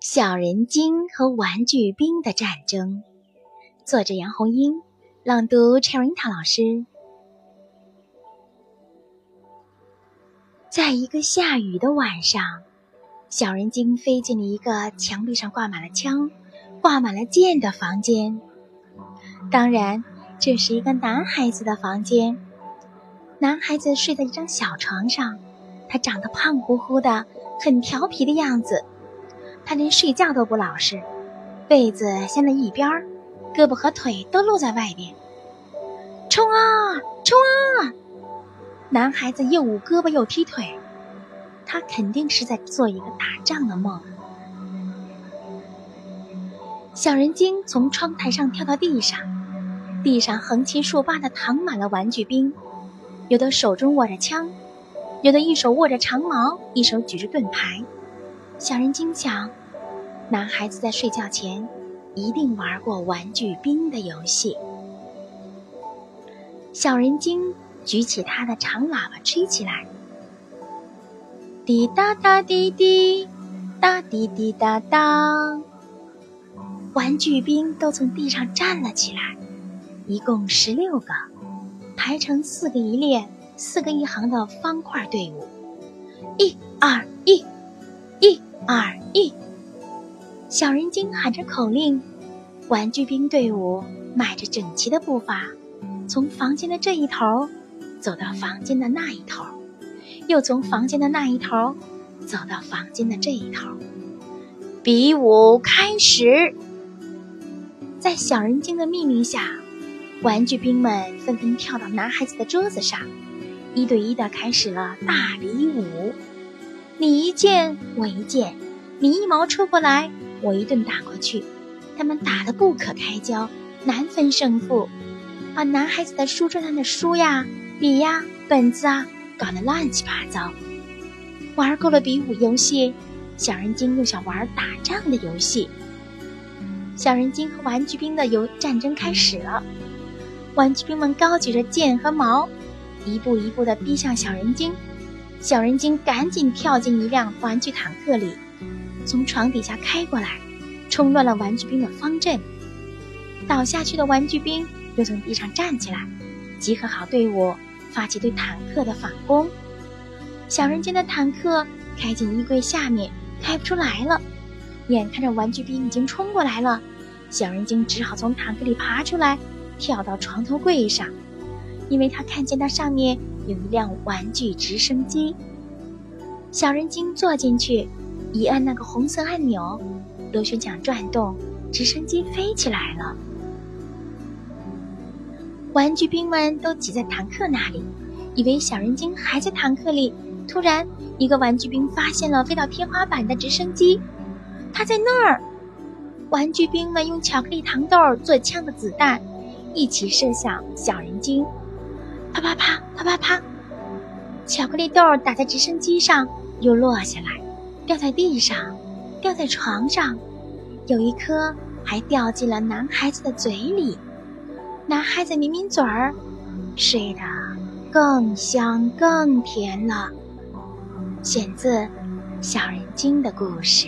小人精和玩具兵的战争，作者杨红樱，朗读 Cherita 老师。在一个下雨的晚上，小人精飞进了一个墙壁上挂满了枪、挂满了剑的房间。当然，这是一个男孩子的房间。男孩子睡在一张小床上，他长得胖乎乎的，很调皮的样子。他连睡觉都不老实，被子掀了一边儿，胳膊和腿都露在外边。冲啊，冲啊！男孩子又捂胳膊又踢腿，他肯定是在做一个打仗的梦。小人精从窗台上跳到地上，地上横七竖八的躺满了玩具兵，有的手中握着枪，有的一手握着长矛，一手举着盾牌。小人精想，男孩子在睡觉前一定玩过玩具兵的游戏。小人精举起他的长喇叭吹起来，滴答答滴滴，答滴滴答答。玩具兵都从地上站了起来，一共十六个，排成四个一列、四个一行的方块队伍，一、二、一。二一，小人精喊着口令，玩具兵队伍迈着整齐的步伐，从房间的这一头走到房间的那一头，又从房间的那一头走到房间的这一头。比武开始，在小人精的命令下，玩具兵们纷纷跳到男孩子的桌子上，一对一的开始了大比武。你一剑，我一剑，你一矛抽过来，我一顿打过去，他们打得不可开交，难分胜负，把男孩子的书桌上的书呀、笔呀、本子啊搞得乱七八糟。玩够了比武游戏，小人精又想玩打仗的游戏。小人精和玩具兵的游战争开始了，玩具兵们高举着剑和矛，一步一步地逼向小人精。小人精赶紧跳进一辆玩具坦克里，从床底下开过来，冲乱了玩具兵的方阵。倒下去的玩具兵又从地上站起来，集合好队伍，发起对坦克的反攻。小人精的坦克开进衣柜下面，开不出来了。眼看着玩具兵已经冲过来了，小人精只好从坦克里爬出来，跳到床头柜上，因为他看见那上面。有一辆玩具直升机，小人精坐进去，一按那个红色按钮，螺旋桨转动，直升机飞起来了。玩具兵们都挤在坦克那里，以为小人精还在坦克里。突然，一个玩具兵发现了飞到天花板的直升机，他在那儿。玩具兵们用巧克力糖豆做枪的子弹，一起射向小人精。啪啪啪啪啪啪！巧克力豆打在直升机上，又落下来，掉在地上，掉在床上，有一颗还掉进了男孩子的嘴里。男孩子抿抿嘴儿，睡得更香更甜了。选自《小人精的故事》。